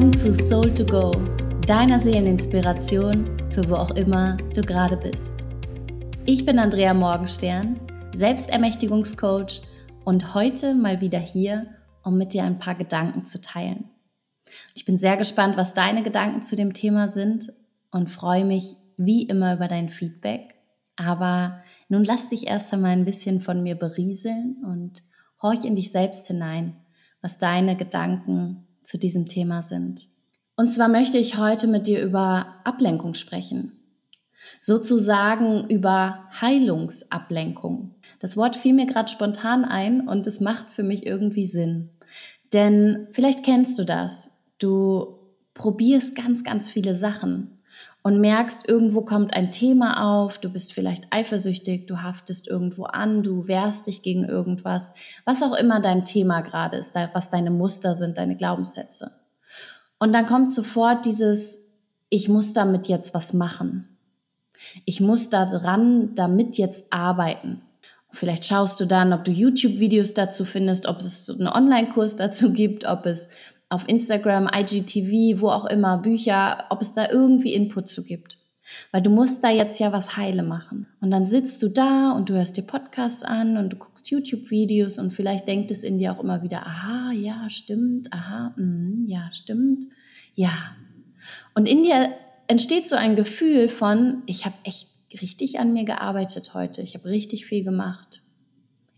Willkommen zu Soul to Go, deiner Seeleninspiration für wo auch immer du gerade bist. Ich bin Andrea Morgenstern, Selbstermächtigungscoach und heute mal wieder hier, um mit dir ein paar Gedanken zu teilen. Ich bin sehr gespannt, was deine Gedanken zu dem Thema sind und freue mich wie immer über dein Feedback. Aber nun lass dich erst einmal ein bisschen von mir berieseln und horch in dich selbst hinein, was deine Gedanken zu diesem Thema sind. Und zwar möchte ich heute mit dir über Ablenkung sprechen. Sozusagen über Heilungsablenkung. Das Wort fiel mir gerade spontan ein und es macht für mich irgendwie Sinn. Denn vielleicht kennst du das. Du probierst ganz, ganz viele Sachen und merkst, irgendwo kommt ein Thema auf, du bist vielleicht eifersüchtig, du haftest irgendwo an, du wehrst dich gegen irgendwas, was auch immer dein Thema gerade ist, was deine Muster sind, deine Glaubenssätze. Und dann kommt sofort dieses, ich muss damit jetzt was machen. Ich muss daran damit jetzt arbeiten. Vielleicht schaust du dann, ob du YouTube-Videos dazu findest, ob es einen Online-Kurs dazu gibt, ob es auf Instagram, IGTV, wo auch immer, Bücher, ob es da irgendwie Input zu gibt. Weil du musst da jetzt ja was heile machen. Und dann sitzt du da und du hörst dir Podcasts an und du guckst YouTube-Videos und vielleicht denkt es in dir auch immer wieder, aha, ja, stimmt, aha, mh, ja, stimmt, ja. Und in dir entsteht so ein Gefühl von, ich habe echt richtig an mir gearbeitet heute, ich habe richtig viel gemacht.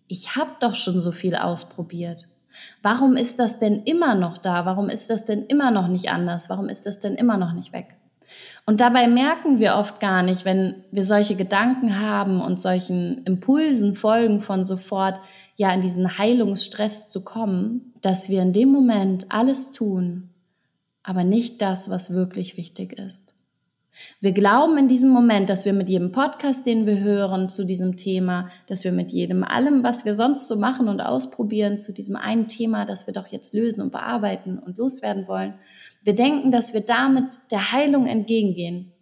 Ich habe doch schon so viel ausprobiert. Warum ist das denn immer noch da? Warum ist das denn immer noch nicht anders? Warum ist das denn immer noch nicht weg? Und dabei merken wir oft gar nicht, wenn wir solche Gedanken haben und solchen Impulsen folgen von sofort, ja, in diesen Heilungsstress zu kommen, dass wir in dem Moment alles tun, aber nicht das, was wirklich wichtig ist. Wir glauben in diesem Moment, dass wir mit jedem Podcast, den wir hören zu diesem Thema, dass wir mit jedem allem, was wir sonst so machen und ausprobieren zu diesem einen Thema, das wir doch jetzt lösen und bearbeiten und loswerden wollen, wir denken, dass wir damit der Heilung entgegengehen,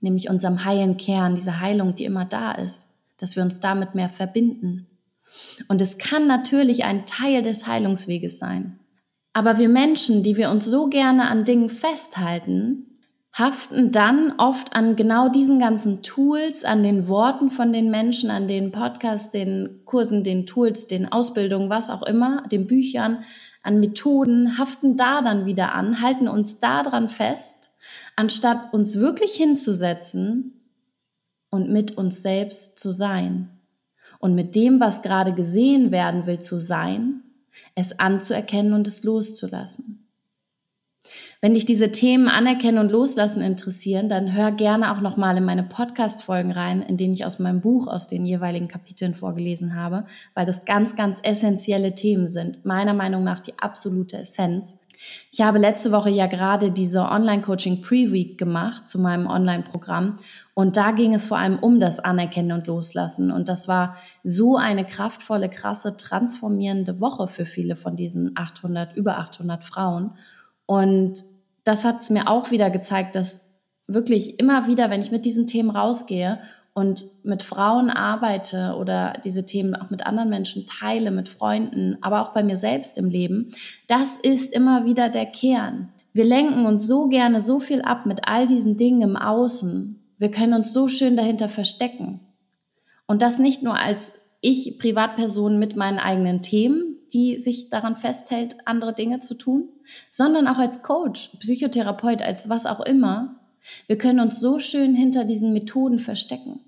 nämlich unserem heilen Kern, dieser Heilung, die immer da ist, dass wir uns damit mehr verbinden. Und es kann natürlich ein Teil des Heilungsweges sein. Aber wir Menschen, die wir uns so gerne an Dingen festhalten, haften dann oft an genau diesen ganzen Tools, an den Worten von den Menschen, an den Podcasts, den Kursen, den Tools, den Ausbildungen, was auch immer, den Büchern, an Methoden, haften da dann wieder an, halten uns daran fest, anstatt uns wirklich hinzusetzen und mit uns selbst zu sein. Und mit dem, was gerade gesehen werden will, zu sein, es anzuerkennen und es loszulassen. Wenn dich diese Themen anerkennen und loslassen interessieren, dann hör gerne auch nochmal in meine Podcast-Folgen rein, in denen ich aus meinem Buch aus den jeweiligen Kapiteln vorgelesen habe, weil das ganz, ganz essentielle Themen sind. Meiner Meinung nach die absolute Essenz. Ich habe letzte Woche ja gerade diese Online-Coaching Pre-Week gemacht zu meinem Online-Programm und da ging es vor allem um das Anerkennen und Loslassen und das war so eine kraftvolle, krasse, transformierende Woche für viele von diesen 800, über 800 Frauen und das hat es mir auch wieder gezeigt, dass wirklich immer wieder, wenn ich mit diesen Themen rausgehe und mit Frauen arbeite oder diese Themen auch mit anderen Menschen teile, mit Freunden, aber auch bei mir selbst im Leben, das ist immer wieder der Kern. Wir lenken uns so gerne so viel ab mit all diesen Dingen im Außen. Wir können uns so schön dahinter verstecken. Und das nicht nur als ich Privatperson mit meinen eigenen Themen, die sich daran festhält, andere Dinge zu tun, sondern auch als Coach, Psychotherapeut, als was auch immer. Wir können uns so schön hinter diesen Methoden verstecken.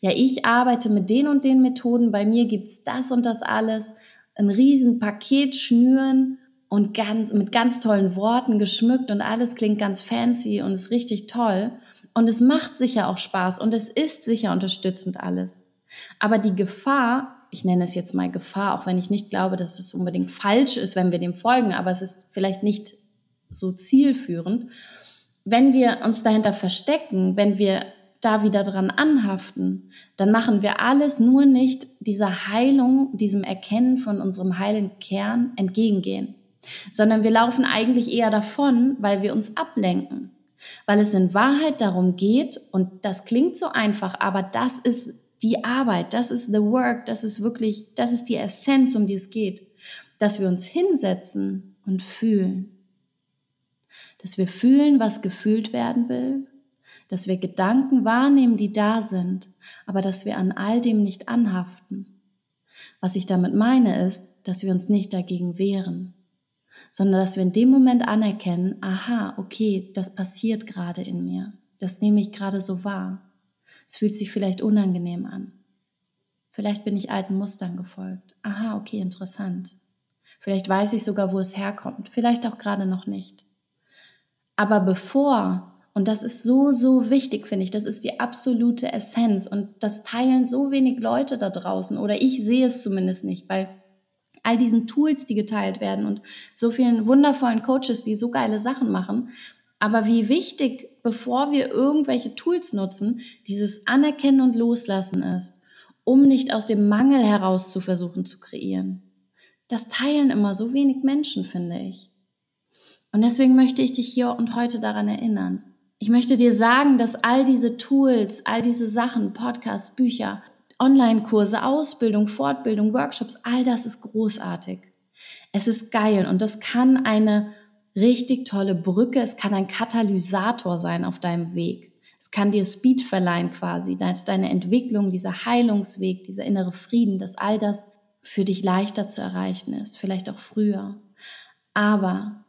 Ja, ich arbeite mit den und den Methoden, bei mir gibt's das und das alles, ein Riesenpaket schnüren und ganz, mit ganz tollen Worten geschmückt und alles klingt ganz fancy und ist richtig toll. Und es macht sicher auch Spaß und es ist sicher unterstützend alles. Aber die Gefahr ich nenne es jetzt mal Gefahr, auch wenn ich nicht glaube, dass es unbedingt falsch ist, wenn wir dem folgen, aber es ist vielleicht nicht so zielführend. Wenn wir uns dahinter verstecken, wenn wir da wieder dran anhaften, dann machen wir alles nur nicht dieser Heilung, diesem Erkennen von unserem heilen Kern entgegengehen, sondern wir laufen eigentlich eher davon, weil wir uns ablenken, weil es in Wahrheit darum geht, und das klingt so einfach, aber das ist die Arbeit, das ist the work, das ist wirklich, das ist die Essenz, um die es geht, dass wir uns hinsetzen und fühlen. Dass wir fühlen, was gefühlt werden will, dass wir Gedanken wahrnehmen, die da sind, aber dass wir an all dem nicht anhaften. Was ich damit meine ist, dass wir uns nicht dagegen wehren, sondern dass wir in dem Moment anerkennen, aha, okay, das passiert gerade in mir, das nehme ich gerade so wahr. Es fühlt sich vielleicht unangenehm an. Vielleicht bin ich alten Mustern gefolgt. Aha, okay, interessant. Vielleicht weiß ich sogar, wo es herkommt. Vielleicht auch gerade noch nicht. Aber bevor, und das ist so, so wichtig, finde ich, das ist die absolute Essenz und das teilen so wenig Leute da draußen oder ich sehe es zumindest nicht bei all diesen Tools, die geteilt werden und so vielen wundervollen Coaches, die so geile Sachen machen. Aber wie wichtig, bevor wir irgendwelche Tools nutzen, dieses Anerkennen und Loslassen ist, um nicht aus dem Mangel heraus zu versuchen zu kreieren. Das teilen immer so wenig Menschen, finde ich. Und deswegen möchte ich dich hier und heute daran erinnern. Ich möchte dir sagen, dass all diese Tools, all diese Sachen, Podcasts, Bücher, Online-Kurse, Ausbildung, Fortbildung, Workshops, all das ist großartig. Es ist geil und das kann eine richtig tolle Brücke, es kann ein Katalysator sein auf deinem Weg. Es kann dir Speed verleihen quasi, dass deine Entwicklung, dieser Heilungsweg, dieser innere Frieden, dass all das für dich leichter zu erreichen ist, vielleicht auch früher. Aber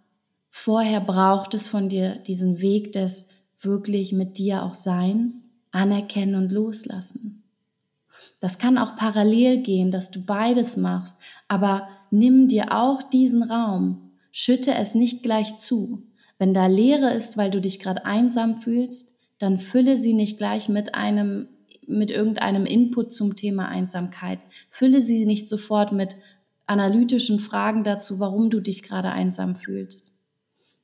vorher braucht es von dir diesen Weg des wirklich mit dir auch Seins, anerkennen und loslassen. Das kann auch parallel gehen, dass du beides machst, aber nimm dir auch diesen Raum, schütte es nicht gleich zu. Wenn da Leere ist, weil du dich gerade einsam fühlst, dann fülle sie nicht gleich mit einem mit irgendeinem Input zum Thema Einsamkeit. Fülle sie nicht sofort mit analytischen Fragen dazu, warum du dich gerade einsam fühlst,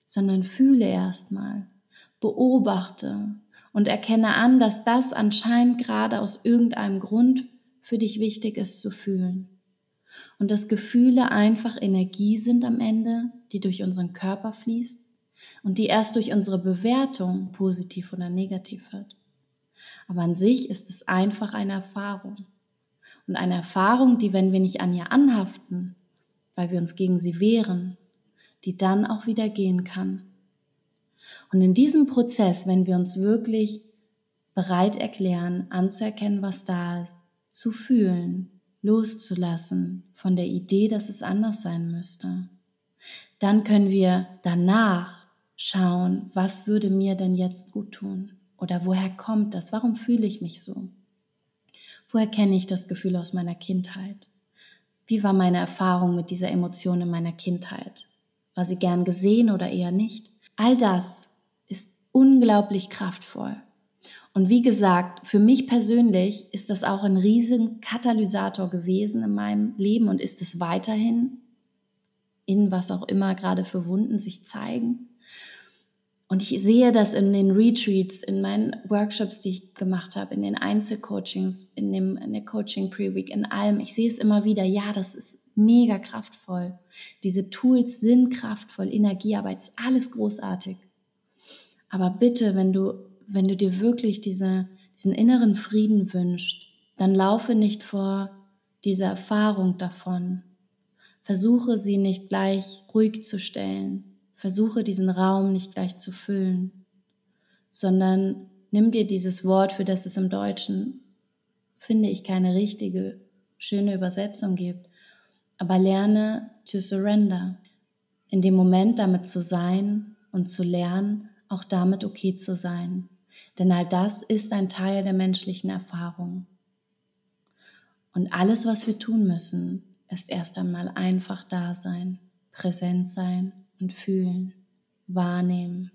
sondern fühle erstmal, beobachte und erkenne an, dass das anscheinend gerade aus irgendeinem Grund für dich wichtig ist zu fühlen. Und dass Gefühle einfach Energie sind am Ende, die durch unseren Körper fließt und die erst durch unsere Bewertung positiv oder negativ wird. Aber an sich ist es einfach eine Erfahrung. Und eine Erfahrung, die, wenn wir nicht an ihr anhaften, weil wir uns gegen sie wehren, die dann auch wieder gehen kann. Und in diesem Prozess, wenn wir uns wirklich bereit erklären, anzuerkennen, was da ist, zu fühlen, loszulassen von der Idee, dass es anders sein müsste, dann können wir danach schauen, was würde mir denn jetzt gut tun? Oder woher kommt das? Warum fühle ich mich so? Woher kenne ich das Gefühl aus meiner Kindheit? Wie war meine Erfahrung mit dieser Emotion in meiner Kindheit? War sie gern gesehen oder eher nicht? All das ist unglaublich kraftvoll. Und wie gesagt, für mich persönlich ist das auch ein riesen Katalysator gewesen in meinem Leben und ist es weiterhin in was auch immer gerade für Wunden sich zeigen. Und ich sehe das in den Retreats, in meinen Workshops, die ich gemacht habe, in den Einzelcoachings, in, dem, in der Coaching Pre-Week, in allem. Ich sehe es immer wieder. Ja, das ist mega kraftvoll. Diese Tools sind kraftvoll. Energiearbeit ist alles großartig. Aber bitte, wenn du, wenn du dir wirklich diese, diesen inneren Frieden wünschst, dann laufe nicht vor dieser Erfahrung davon. Versuche sie nicht gleich ruhig zu stellen Versuche diesen Raum nicht gleich zu füllen, sondern nimm dir dieses Wort, für das es im Deutschen, finde ich, keine richtige, schöne Übersetzung gibt, aber lerne to surrender. In dem Moment damit zu sein und zu lernen, auch damit okay zu sein. Denn all das ist ein Teil der menschlichen Erfahrung. Und alles, was wir tun müssen, ist erst einmal einfach da sein, präsent sein und fühlen, wahrnehmen,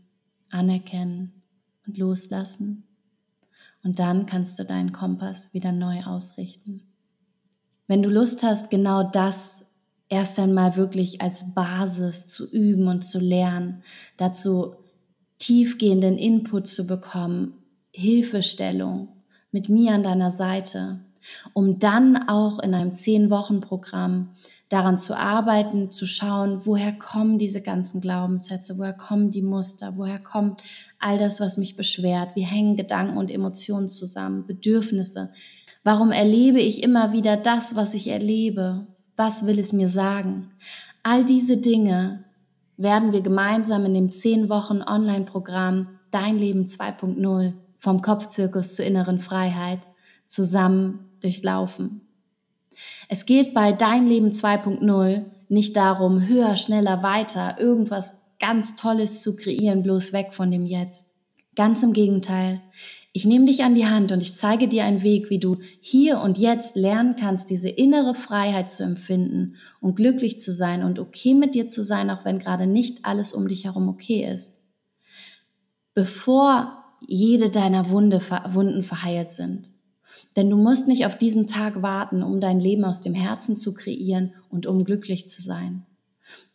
anerkennen und loslassen. Und dann kannst du deinen Kompass wieder neu ausrichten. Wenn du Lust hast, genau das erst einmal wirklich als Basis zu üben und zu lernen, dazu tiefgehenden Input zu bekommen, Hilfestellung mit mir an deiner Seite, um dann auch in einem Zehn-Wochen-Programm daran zu arbeiten, zu schauen, woher kommen diese ganzen Glaubenssätze, woher kommen die Muster, woher kommt all das, was mich beschwert, wie hängen Gedanken und Emotionen zusammen, Bedürfnisse. Warum erlebe ich immer wieder das, was ich erlebe? Was will es mir sagen? All diese Dinge werden wir gemeinsam in dem 10 Wochen Online-Programm Dein Leben 2.0 vom Kopfzirkus zur inneren Freiheit zusammen durchlaufen. Es geht bei Dein Leben 2.0 nicht darum, höher, schneller, weiter, irgendwas ganz Tolles zu kreieren, bloß weg von dem Jetzt. Ganz im Gegenteil. Ich nehme dich an die Hand und ich zeige dir einen Weg, wie du hier und jetzt lernen kannst, diese innere Freiheit zu empfinden und glücklich zu sein und okay mit dir zu sein, auch wenn gerade nicht alles um dich herum okay ist. Bevor jede deiner Wunde, Wunden verheilt sind. Denn du musst nicht auf diesen Tag warten, um dein Leben aus dem Herzen zu kreieren und um glücklich zu sein.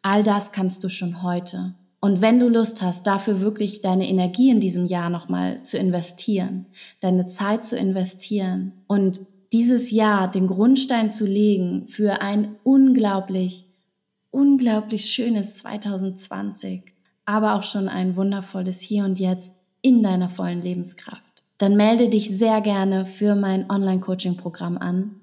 All das kannst du schon heute. Und wenn du Lust hast, dafür wirklich deine Energie in diesem Jahr nochmal zu investieren, deine Zeit zu investieren und dieses Jahr den Grundstein zu legen für ein unglaublich, unglaublich schönes 2020, aber auch schon ein wundervolles Hier und Jetzt in deiner vollen Lebenskraft. Dann melde dich sehr gerne für mein Online-Coaching-Programm an.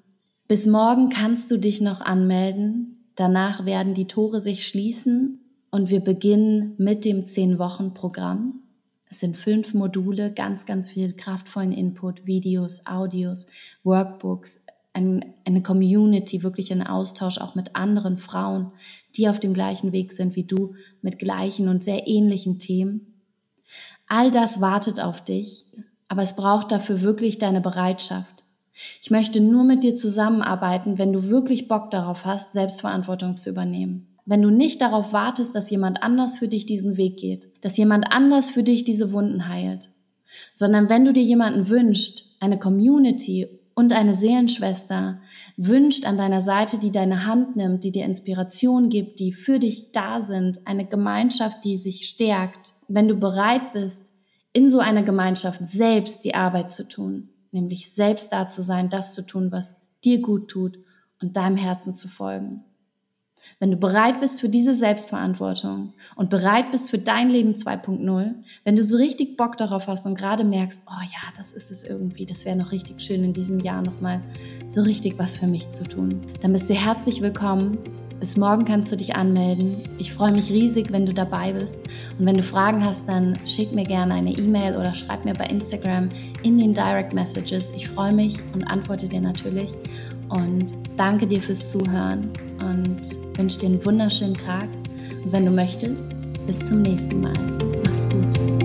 Bis morgen kannst du dich noch anmelden. Danach werden die Tore sich schließen und wir beginnen mit dem 10-Wochen-Programm. Es sind fünf Module, ganz, ganz viel kraftvollen Input, Videos, Audios, Workbooks, ein, eine Community, wirklich ein Austausch auch mit anderen Frauen, die auf dem gleichen Weg sind wie du, mit gleichen und sehr ähnlichen Themen. All das wartet auf dich, aber es braucht dafür wirklich deine Bereitschaft. Ich möchte nur mit dir zusammenarbeiten, wenn du wirklich Bock darauf hast, Selbstverantwortung zu übernehmen wenn du nicht darauf wartest, dass jemand anders für dich diesen Weg geht, dass jemand anders für dich diese Wunden heilt, sondern wenn du dir jemanden wünscht, eine Community und eine Seelenschwester wünscht an deiner Seite, die deine Hand nimmt, die dir Inspiration gibt, die für dich da sind, eine Gemeinschaft, die sich stärkt, wenn du bereit bist, in so einer Gemeinschaft selbst die Arbeit zu tun, nämlich selbst da zu sein, das zu tun, was dir gut tut und deinem Herzen zu folgen. Wenn du bereit bist für diese Selbstverantwortung und bereit bist für dein Leben 2.0, wenn du so richtig Bock darauf hast und gerade merkst, oh ja, das ist es irgendwie, das wäre noch richtig schön in diesem Jahr nochmal so richtig was für mich zu tun, dann bist du herzlich willkommen. Bis morgen kannst du dich anmelden. Ich freue mich riesig, wenn du dabei bist. Und wenn du Fragen hast, dann schick mir gerne eine E-Mail oder schreib mir bei Instagram in den Direct Messages. Ich freue mich und antworte dir natürlich. Und danke dir fürs Zuhören und wünsche dir einen wunderschönen Tag. Und wenn du möchtest, bis zum nächsten Mal. Mach's gut.